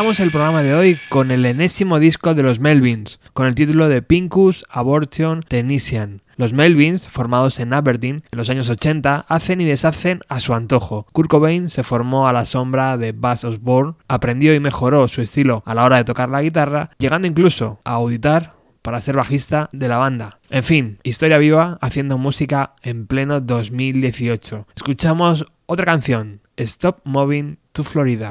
Arrancamos el programa de hoy con el enésimo disco de los Melvins, con el título de Pincus Abortion Technician. Los Melvins, formados en Aberdeen en los años 80, hacen y deshacen a su antojo. Kurt Cobain se formó a la sombra de Buzz Osborne, aprendió y mejoró su estilo a la hora de tocar la guitarra, llegando incluso a auditar para ser bajista de la banda. En fin, historia viva haciendo música en pleno 2018. Escuchamos otra canción, Stop Moving to Florida.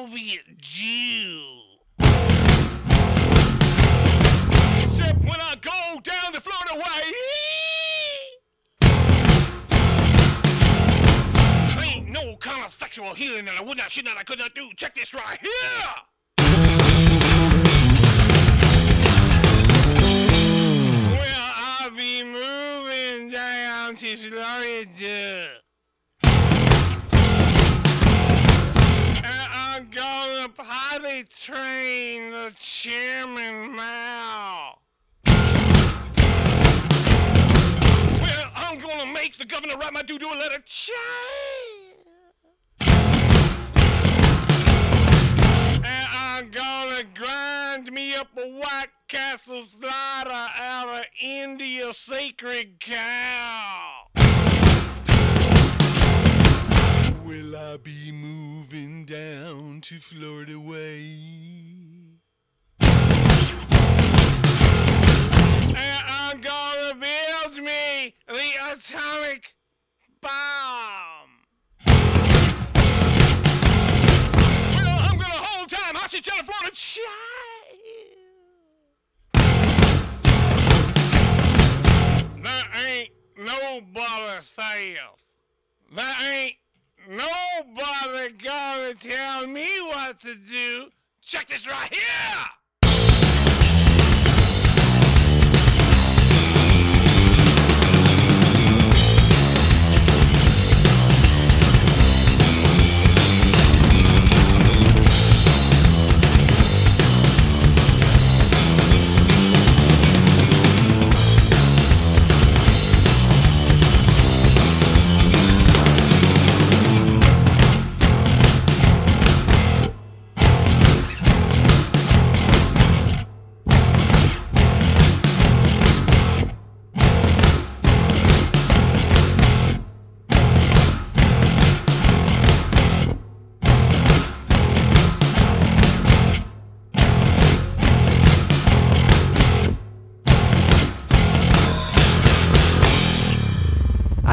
Soviet Jew. Except when I go down to Florida way. There ain't no kind of sexual healing that I would not, should not, I could not do. Check this right here. Well, I'll be moving down to Florida. the potty train, the chairman Mao. Well, I'm gonna make the governor write my doo-doo a letter. Ch- and I'm gonna grind me up a White Castle slider out of India sacred cow. Will I be moved? down to Florida way. And I'm gonna build me the atomic bomb. Well, I'm gonna hold time hostage to the Florida child. There ain't nobody safe. There ain't Nobody gonna tell me what to do. Check this right here!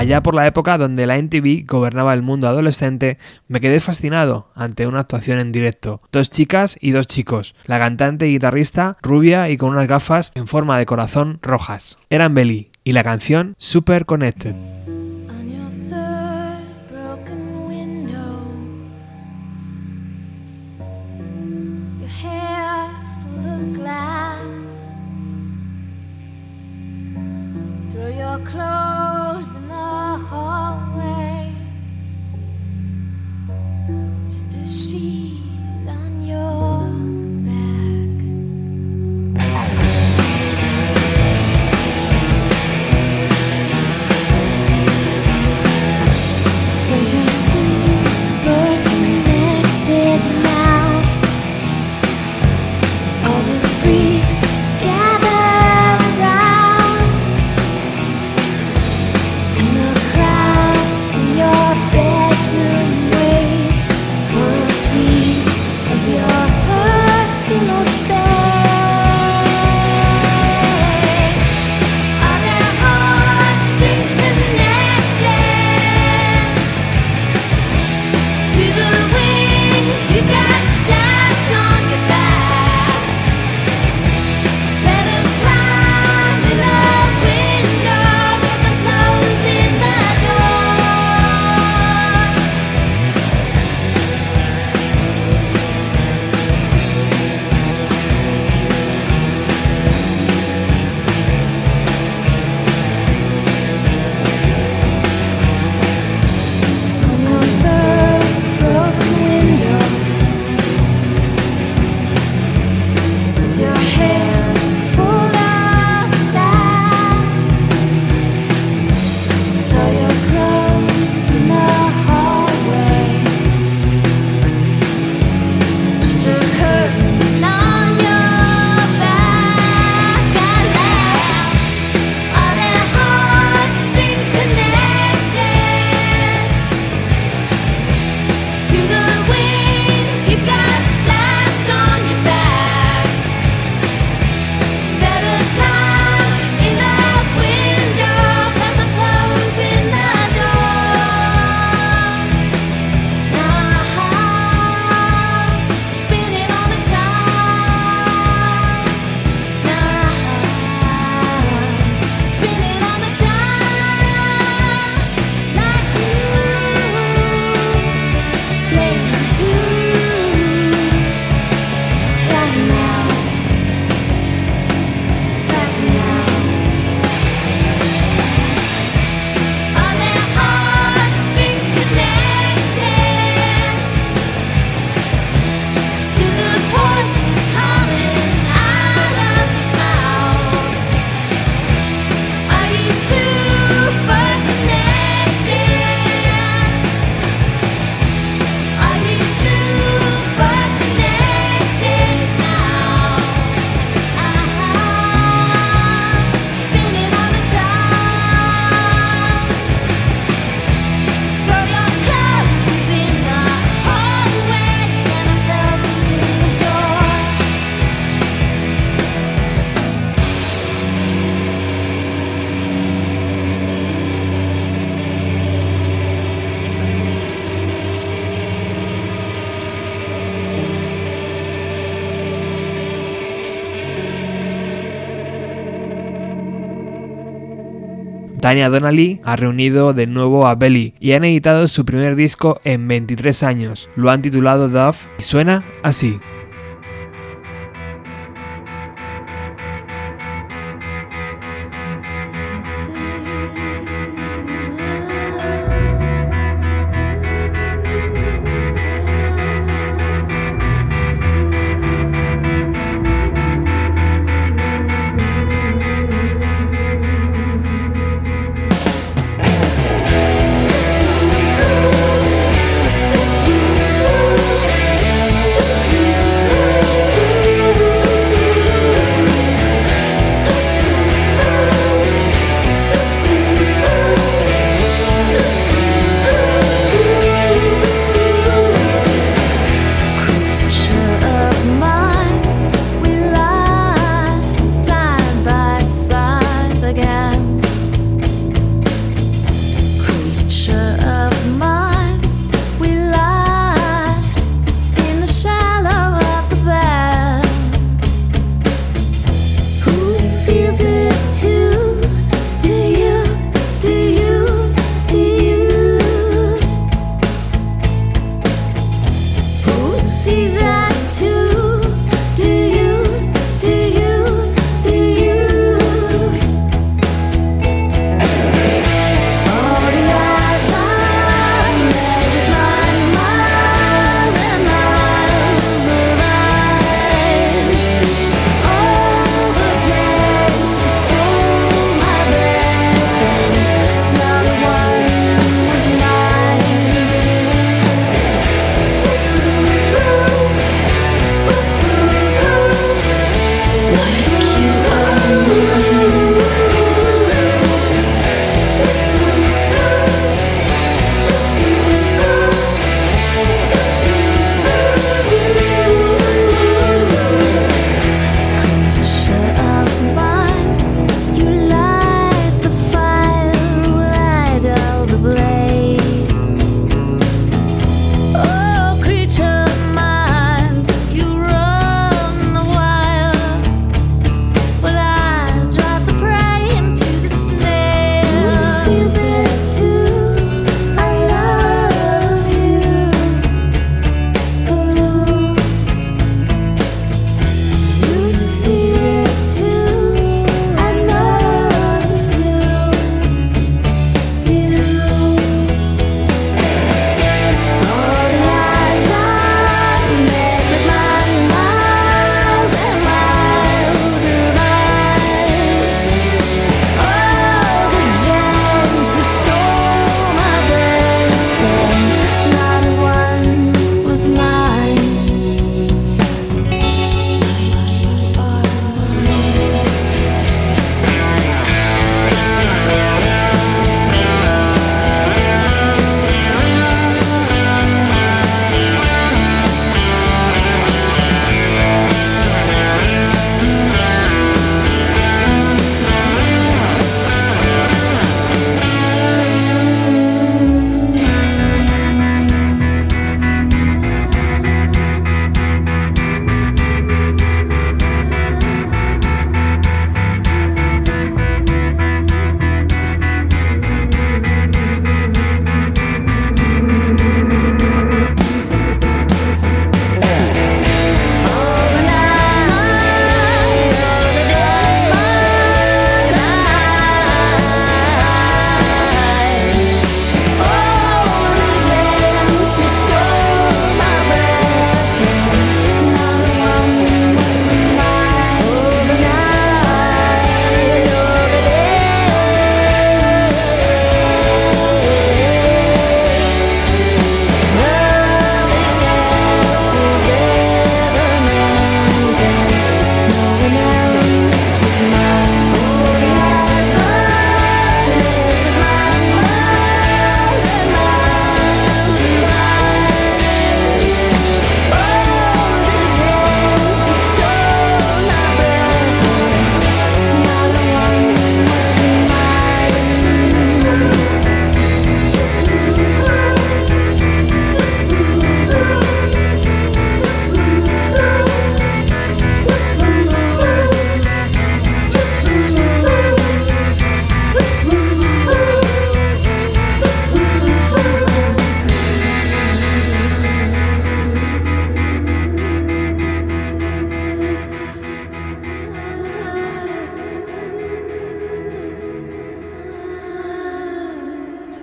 Allá por la época donde la NTV gobernaba el mundo adolescente, me quedé fascinado ante una actuación en directo. Dos chicas y dos chicos, la cantante y guitarrista rubia y con unas gafas en forma de corazón rojas. Eran Belly y la canción Super Connected. Tanya Donnelly ha reunido de nuevo a Belly y han editado su primer disco en 23 años. Lo han titulado Dove y suena así.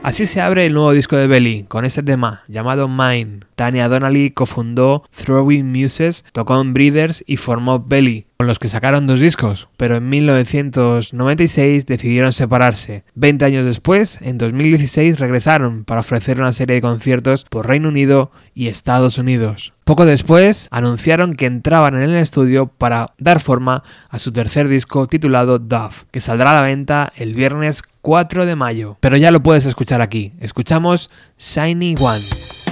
Así se abre el nuevo disco de Belly, con este tema llamado Mine. Tanya Donnelly cofundó Throwing Muses, tocó en Breeders y formó Belly, con los que sacaron dos discos, pero en 1996 decidieron separarse. Veinte años después, en 2016, regresaron para ofrecer una serie de conciertos por Reino Unido y Estados Unidos. Poco después, anunciaron que entraban en el estudio para dar forma a su tercer disco titulado Dove, que saldrá a la venta el viernes 4 de mayo. Pero ya lo puedes escuchar aquí. Escuchamos Shiny One.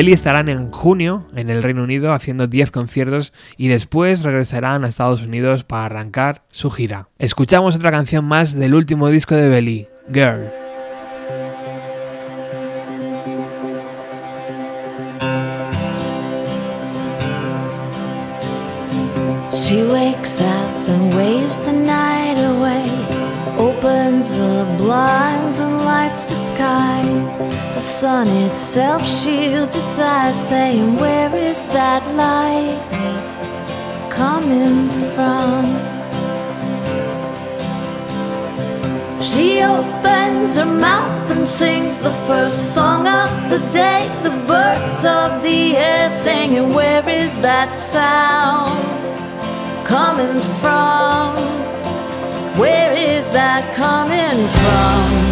Belly estarán en junio en el Reino Unido haciendo 10 conciertos y después regresarán a Estados Unidos para arrancar su gira. Escuchamos otra canción más del último disco de Belly, Girl. She wakes up and waves the night away, opens the blinds and lights the sky. The sun itself shields its eyes, saying, Where is that light coming from? She opens her mouth and sings the first song of the day. The birds of the air singing, Where is that sound coming from? Where is that coming from?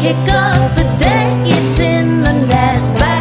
kick up the day, it's in the net.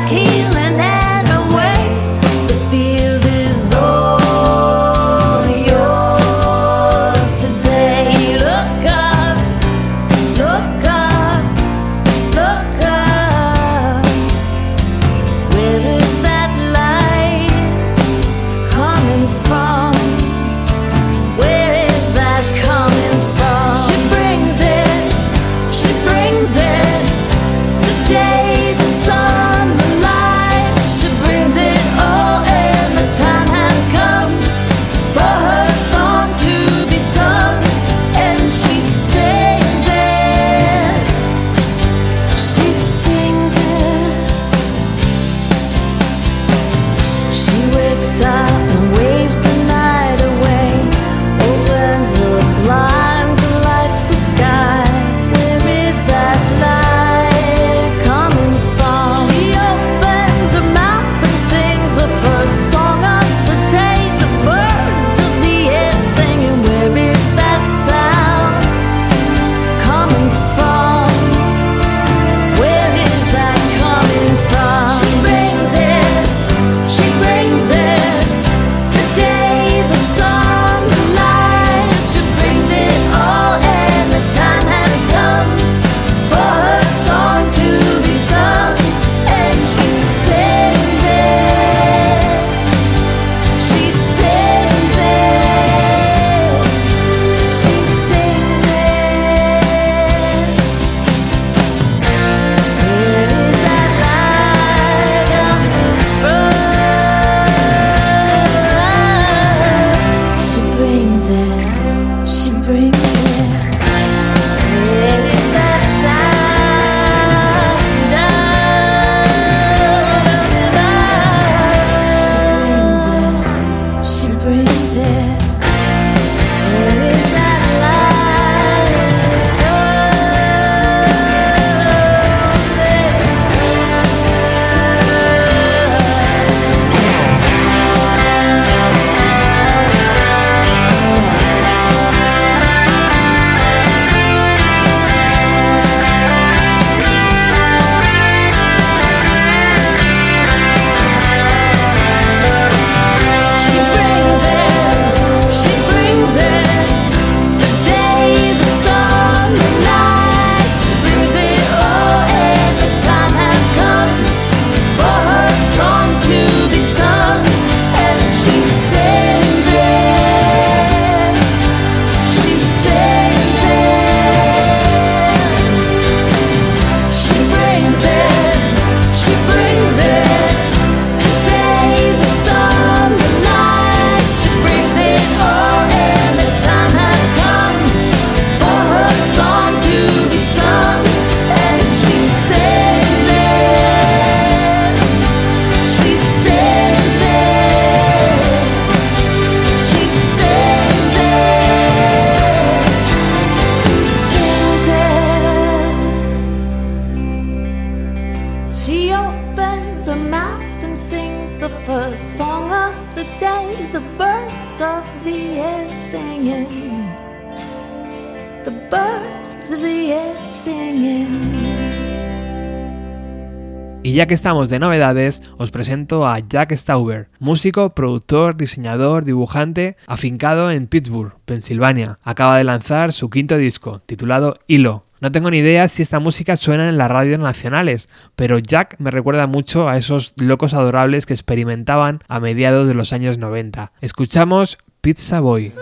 que estamos de novedades, os presento a Jack Stauber, músico, productor, diseñador, dibujante, afincado en Pittsburgh, Pensilvania. Acaba de lanzar su quinto disco, titulado Hilo. No tengo ni idea si esta música suena en las radios nacionales, pero Jack me recuerda mucho a esos locos adorables que experimentaban a mediados de los años 90. Escuchamos Pizza Boy.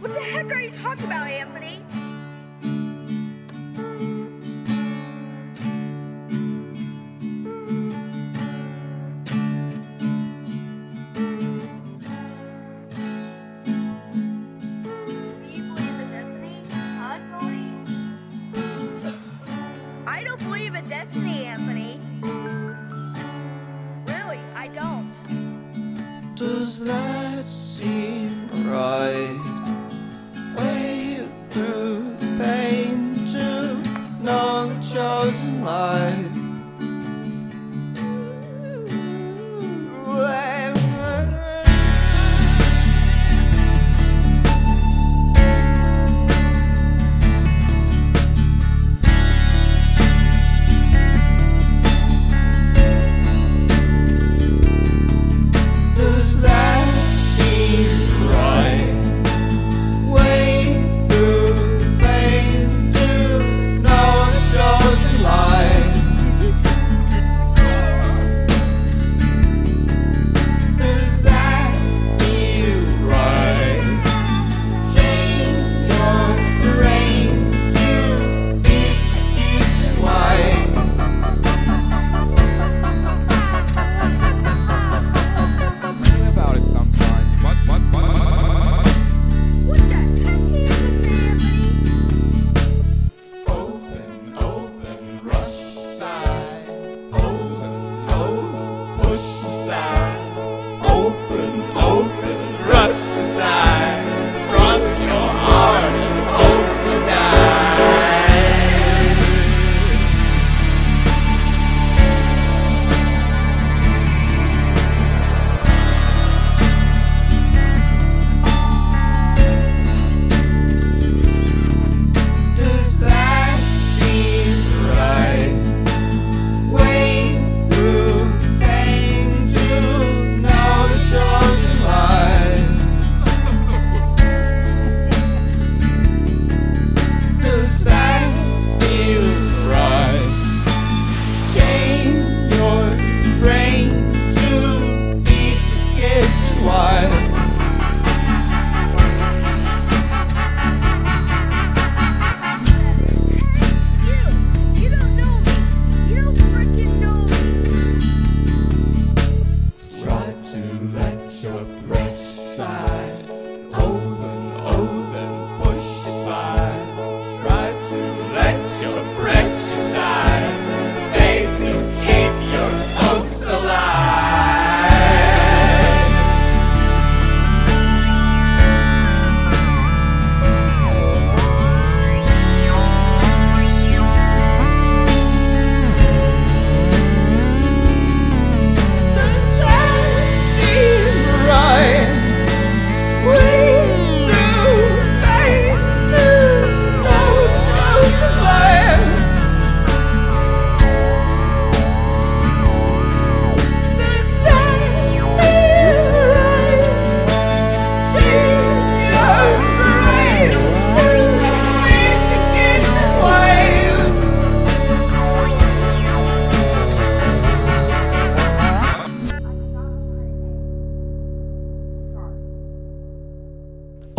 What the heck are you talking about, Anthony?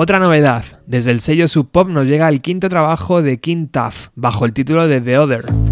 Otra novedad, desde el sello Sub Pop nos llega el quinto trabajo de King Tuff, bajo el título de The Other.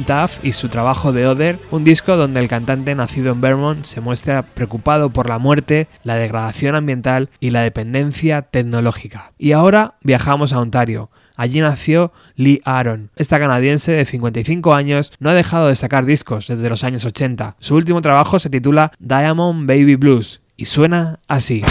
Tough y su trabajo de Other, un disco donde el cantante nacido en Vermont se muestra preocupado por la muerte, la degradación ambiental y la dependencia tecnológica. Y ahora viajamos a Ontario. Allí nació Lee Aaron. Esta canadiense de 55 años no ha dejado de sacar discos desde los años 80. Su último trabajo se titula Diamond Baby Blues y suena así.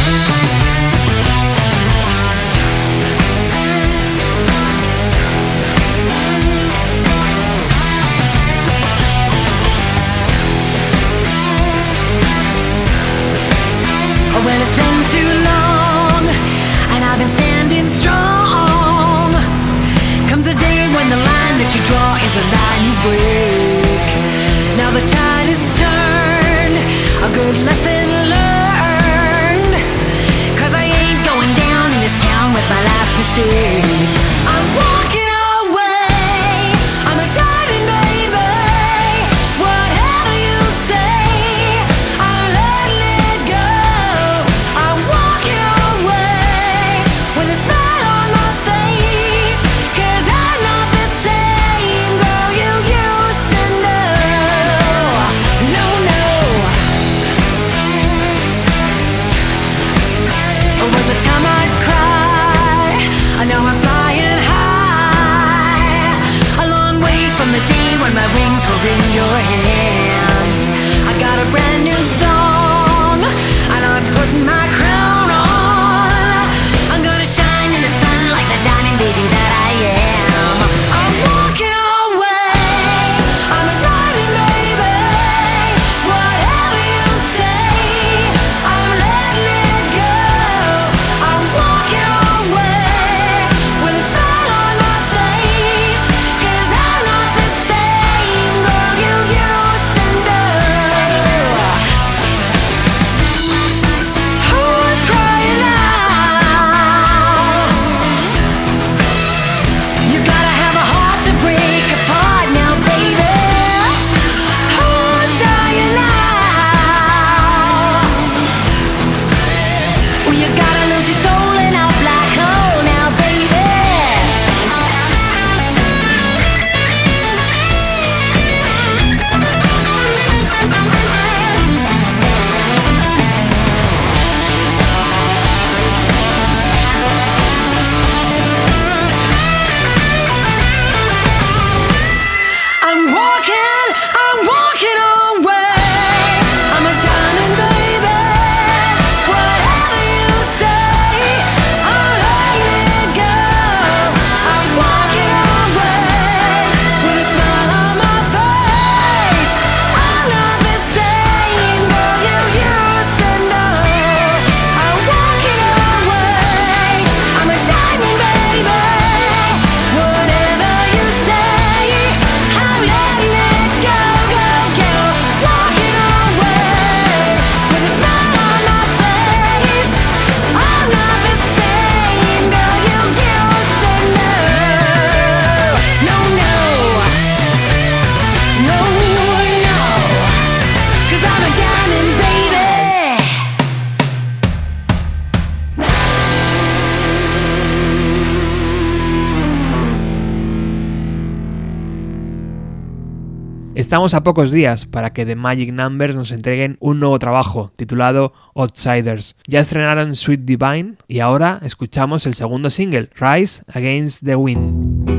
Estamos a pocos días para que The Magic Numbers nos entreguen un nuevo trabajo titulado Outsiders. Ya estrenaron Sweet Divine y ahora escuchamos el segundo single, Rise Against the Wind.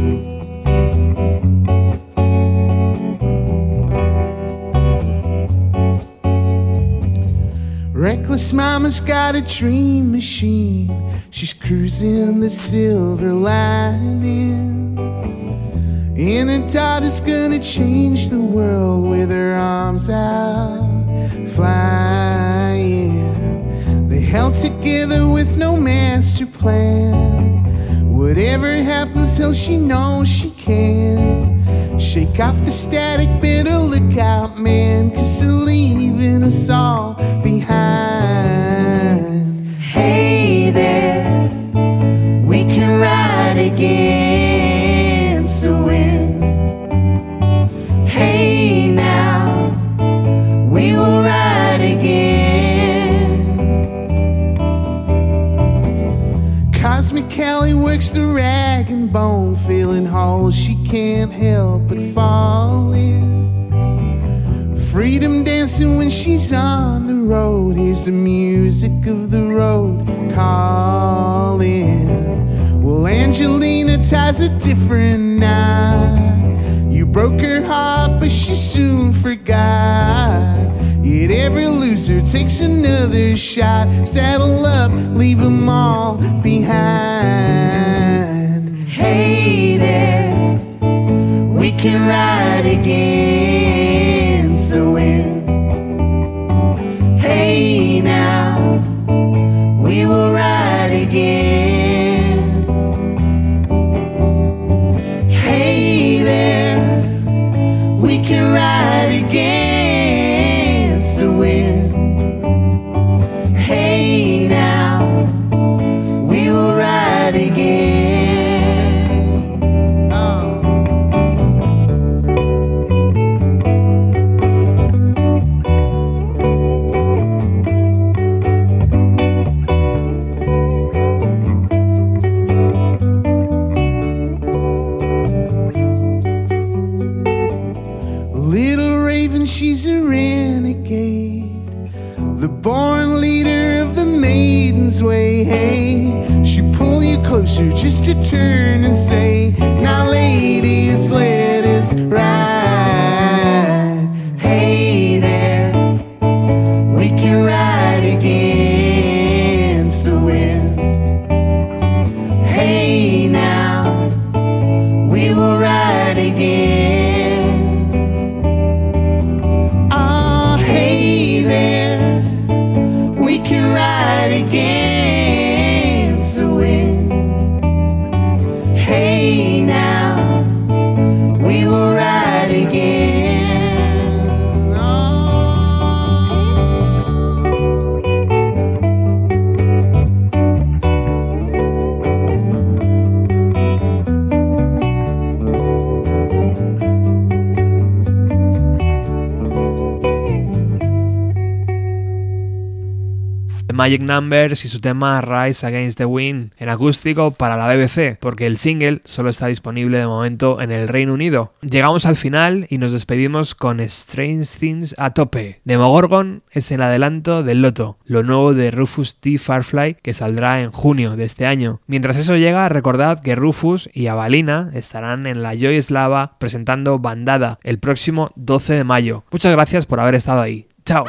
And her daughter's gonna change the world with her arms out, flying. They held together with no master plan. Whatever happens, hell, she knows she can. Shake off the static, better look out, man, cause they're leaving us all behind. A rag and bone filling holes she can't help but fall in. Freedom dancing when she's on the road. Here's the music of the road calling. Well, Angelina ties a different knot. You broke her heart, but she soon forgot. Every loser takes another shot. Saddle up, leave them all behind. Hey there, we can ride against the wind. Hey now, we will ride again. Hey there, we can ride Numbers y su tema Rise Against the Wind en acústico para la BBC, porque el single solo está disponible de momento en el Reino Unido. Llegamos al final y nos despedimos con Strange Things a tope. Demogorgon es el adelanto del Loto, lo nuevo de Rufus T. Farfly que saldrá en junio de este año. Mientras eso llega, recordad que Rufus y Avalina estarán en la Joy Slava presentando Bandada el próximo 12 de mayo. Muchas gracias por haber estado ahí. Chao.